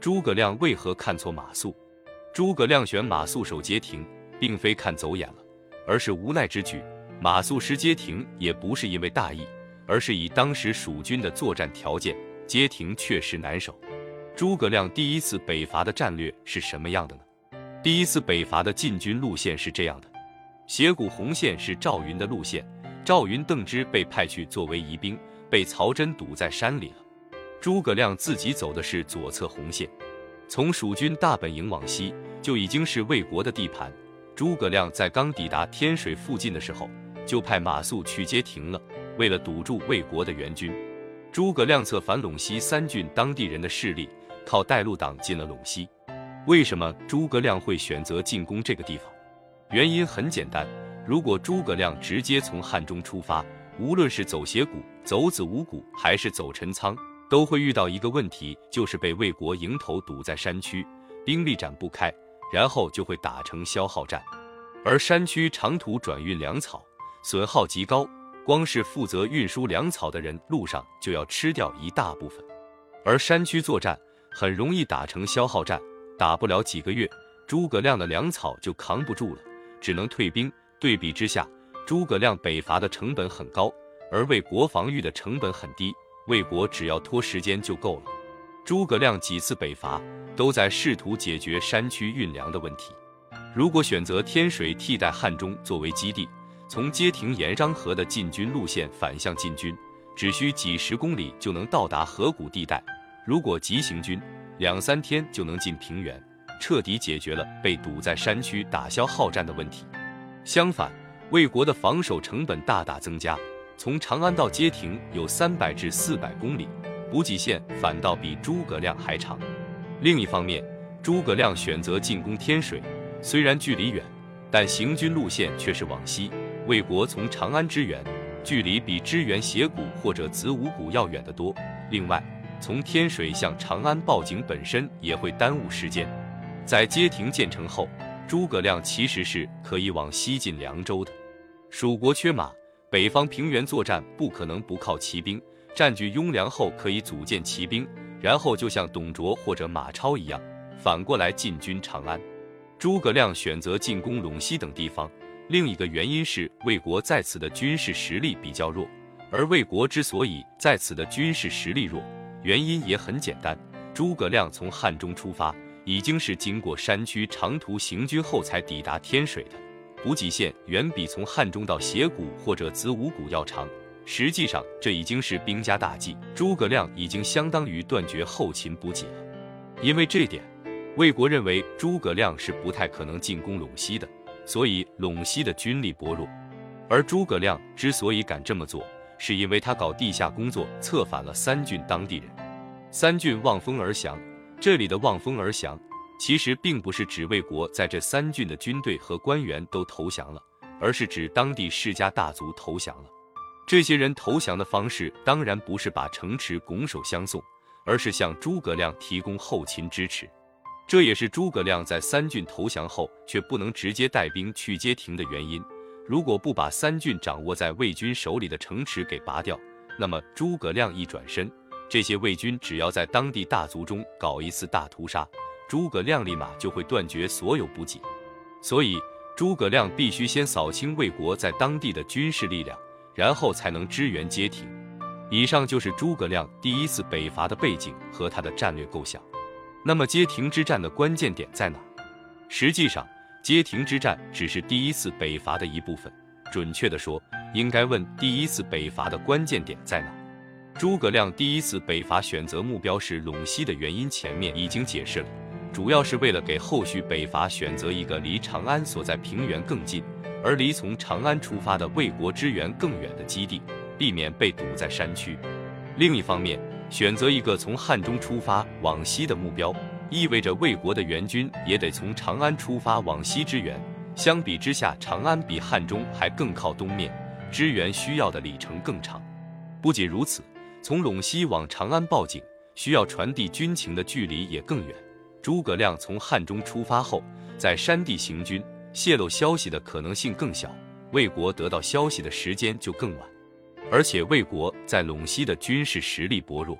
诸葛亮为何看错马谡？诸葛亮选马谡守街亭，并非看走眼了，而是无奈之举。马谡失街亭也不是因为大意，而是以当时蜀军的作战条件，街亭确实难守。诸葛亮第一次北伐的战略是什么样的呢？第一次北伐的进军路线是这样的：斜谷红线是赵云的路线，赵云、邓芝被派去作为疑兵，被曹真堵在山里了。诸葛亮自己走的是左侧红线，从蜀军大本营往西就已经是魏国的地盘。诸葛亮在刚抵达天水附近的时候，就派马谡去接停了。为了堵住魏国的援军，诸葛亮策反陇西三郡当地人的势力，靠带路党进了陇西。为什么诸葛亮会选择进攻这个地方？原因很简单，如果诸葛亮直接从汉中出发，无论是走斜谷、走子午谷，还是走陈仓。都会遇到一个问题，就是被魏国迎头堵在山区，兵力展不开，然后就会打成消耗战。而山区长途转运粮草，损耗极高，光是负责运输粮草的人，路上就要吃掉一大部分。而山区作战很容易打成消耗战，打不了几个月，诸葛亮的粮草就扛不住了，只能退兵。对比之下，诸葛亮北伐的成本很高，而魏国防御的成本很低。魏国只要拖时间就够了。诸葛亮几次北伐都在试图解决山区运粮的问题。如果选择天水替代汉中作为基地，从街亭沿漳河的进军路线反向进军，只需几十公里就能到达河谷地带。如果急行军，两三天就能进平原，彻底解决了被堵在山区打消耗战的问题。相反，魏国的防守成本大大增加。从长安到街亭有三百至四百公里，补给线反倒比诸葛亮还长。另一方面，诸葛亮选择进攻天水，虽然距离远，但行军路线却是往西。魏国从长安支援，距离比支援斜谷或者子午谷要远得多。另外，从天水向长安报警本身也会耽误时间。在街亭建成后，诸葛亮其实是可以往西进凉州的。蜀国缺马。北方平原作战不可能不靠骑兵，占据雍凉后可以组建骑兵，然后就像董卓或者马超一样，反过来进军长安。诸葛亮选择进攻陇西等地方，另一个原因是魏国在此的军事实力比较弱。而魏国之所以在此的军事实力弱，原因也很简单：诸葛亮从汉中出发，已经是经过山区长途行军后才抵达天水的。补给线远比从汉中到斜谷或者子午谷要长，实际上这已经是兵家大忌。诸葛亮已经相当于断绝后勤补给了。因为这点，魏国认为诸葛亮是不太可能进攻陇西的，所以陇西的军力薄弱。而诸葛亮之所以敢这么做，是因为他搞地下工作，策反了三郡当地人。三郡望风而降，这里的望风而降。其实并不是指魏国在这三郡的军队和官员都投降了，而是指当地世家大族投降了。这些人投降的方式当然不是把城池拱手相送，而是向诸葛亮提供后勤支持。这也是诸葛亮在三郡投降后却不能直接带兵去街亭的原因。如果不把三郡掌握在魏军手里的城池给拔掉，那么诸葛亮一转身，这些魏军只要在当地大族中搞一次大屠杀。诸葛亮立马就会断绝所有补给，所以诸葛亮必须先扫清魏国在当地的军事力量，然后才能支援街亭。以上就是诸葛亮第一次北伐的背景和他的战略构想。那么街亭之战的关键点在哪？实际上，街亭之战只是第一次北伐的一部分。准确的说，应该问第一次北伐的关键点在哪？诸葛亮第一次北伐选择目标是陇西的原因，前面已经解释了。主要是为了给后续北伐选择一个离长安所在平原更近，而离从长安出发的魏国支援更远的基地，避免被堵在山区。另一方面，选择一个从汉中出发往西的目标，意味着魏国的援军也得从长安出发往西支援。相比之下，长安比汉中还更靠东面，支援需要的里程更长。不仅如此，从陇西往长安报警，需要传递军情的距离也更远。诸葛亮从汉中出发后，在山地行军，泄露消息的可能性更小，魏国得到消息的时间就更晚。而且魏国在陇西的军事实力薄弱。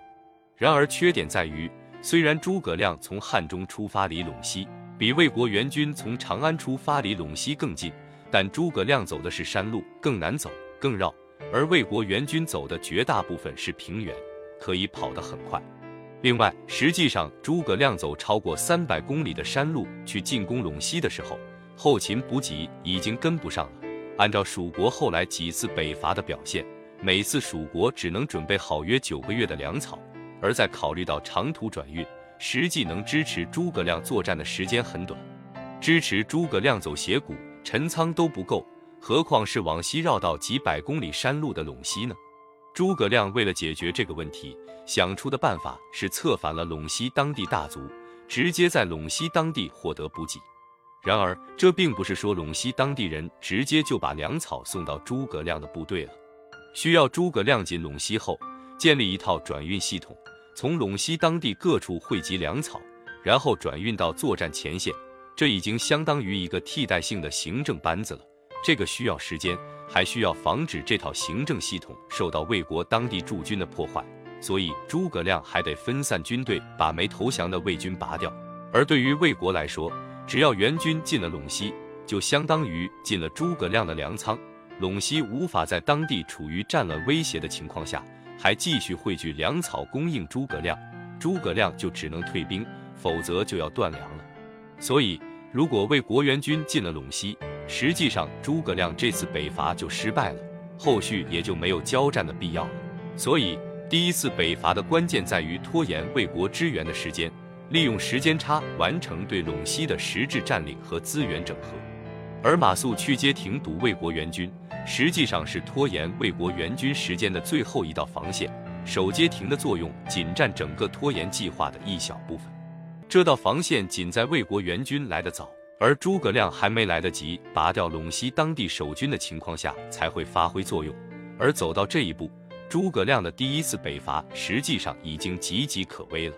然而缺点在于，虽然诸葛亮从汉中出发离陇西，比魏国援军从长安出发离陇西更近，但诸葛亮走的是山路，更难走，更绕；而魏国援军走的绝大部分是平原，可以跑得很快。另外，实际上诸葛亮走超过三百公里的山路去进攻陇西的时候，后勤补给已经跟不上了。按照蜀国后来几次北伐的表现，每次蜀国只能准备好约九个月的粮草，而在考虑到长途转运，实际能支持诸葛亮作战的时间很短，支持诸葛亮走斜谷、陈仓都不够，何况是往西绕道几百公里山路的陇西呢？诸葛亮为了解决这个问题，想出的办法是策反了陇西当地大族，直接在陇西当地获得补给。然而，这并不是说陇西当地人直接就把粮草送到诸葛亮的部队了，需要诸葛亮进陇西后，建立一套转运系统，从陇西当地各处汇集粮草，然后转运到作战前线。这已经相当于一个替代性的行政班子了。这个需要时间，还需要防止这套行政系统受到魏国当地驻军的破坏，所以诸葛亮还得分散军队，把没投降的魏军拔掉。而对于魏国来说，只要援军进了陇西，就相当于进了诸葛亮的粮仓。陇西无法在当地处于战乱威胁的情况下，还继续汇聚粮草供应诸葛亮，诸葛亮就只能退兵，否则就要断粮了。所以，如果魏国援军进了陇西，实际上，诸葛亮这次北伐就失败了，后续也就没有交战的必要了。所以，第一次北伐的关键在于拖延魏国支援的时间，利用时间差完成对陇西的实质占领和资源整合。而马谡去街亭堵魏国援军，实际上是拖延魏国援军时间的最后一道防线。守街亭的作用仅占整个拖延计划的一小部分，这道防线仅在魏国援军来得早。而诸葛亮还没来得及拔掉陇西当地守军的情况下，才会发挥作用。而走到这一步，诸葛亮的第一次北伐实际上已经岌岌可危了。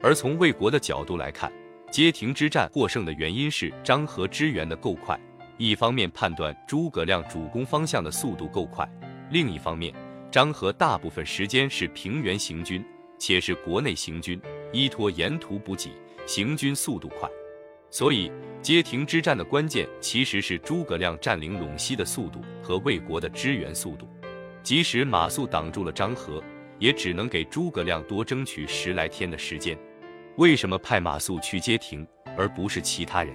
而从魏国的角度来看，街亭之战获胜的原因是张合支援的够快，一方面判断诸葛亮主攻方向的速度够快，另一方面张合大部分时间是平原行军，且是国内行军，依托沿途补给，行军速度快。所以，街亭之战的关键其实是诸葛亮占领陇西的速度和魏国的支援速度。即使马谡挡住了张合，也只能给诸葛亮多争取十来天的时间。为什么派马谡去街亭，而不是其他人？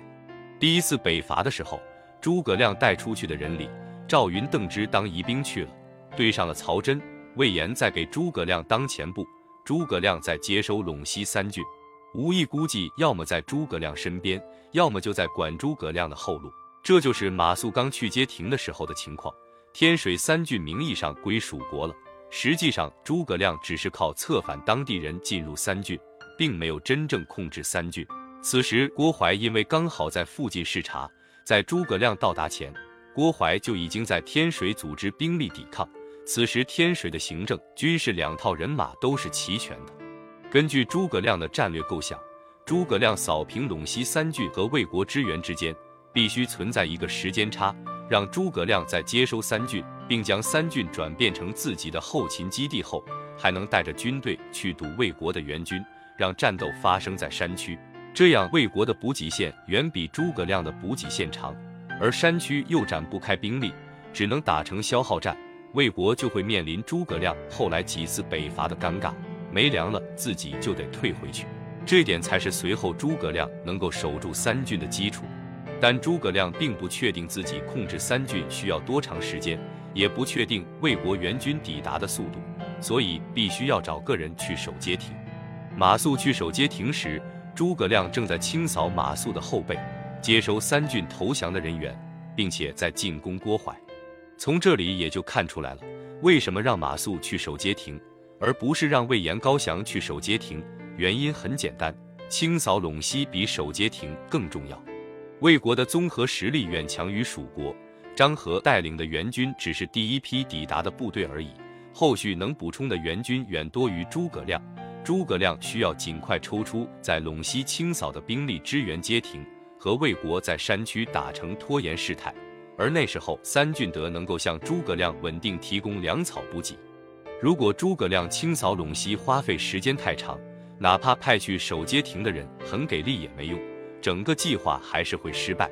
第一次北伐的时候，诸葛亮带出去的人里，赵云、邓芝当疑兵去了，对上了曹真、魏延，在给诸葛亮当前部，诸葛亮在接收陇西三郡。无意估计，要么在诸葛亮身边，要么就在管诸葛亮的后路。这就是马谡刚去街亭的时候的情况。天水三郡名义上归蜀国了，实际上诸葛亮只是靠策反当地人进入三郡，并没有真正控制三郡。此时，郭淮因为刚好在附近视察，在诸葛亮到达前，郭淮就已经在天水组织兵力抵抗。此时，天水的行政、军事两套人马都是齐全的。根据诸葛亮的战略构想，诸葛亮扫平陇西三郡和魏国支援之间，必须存在一个时间差，让诸葛亮在接收三郡，并将三郡转变成自己的后勤基地后，还能带着军队去堵魏国的援军，让战斗发生在山区。这样，魏国的补给线远比诸葛亮的补给线长，而山区又展不开兵力，只能打成消耗战，魏国就会面临诸葛亮后来几次北伐的尴尬。没粮了，自己就得退回去，这点才是随后诸葛亮能够守住三郡的基础。但诸葛亮并不确定自己控制三郡需要多长时间，也不确定魏国援军抵达的速度，所以必须要找个人去守街亭。马谡去守街亭时，诸葛亮正在清扫马谡的后背，接收三郡投降的人员，并且在进攻郭淮。从这里也就看出来了，为什么让马谡去守街亭。而不是让魏延、高翔去守街亭，原因很简单，清扫陇西比守街亭更重要。魏国的综合实力远强于蜀国，张合带领的援军只是第一批抵达的部队而已，后续能补充的援军远多于诸葛亮。诸葛亮需要尽快抽出在陇西清扫的兵力支援街亭，和魏国在山区打成拖延事态，而那时候三郡德能够向诸葛亮稳定提供粮草补给。如果诸葛亮清扫陇西花费时间太长，哪怕派去守街亭的人很给力也没用，整个计划还是会失败。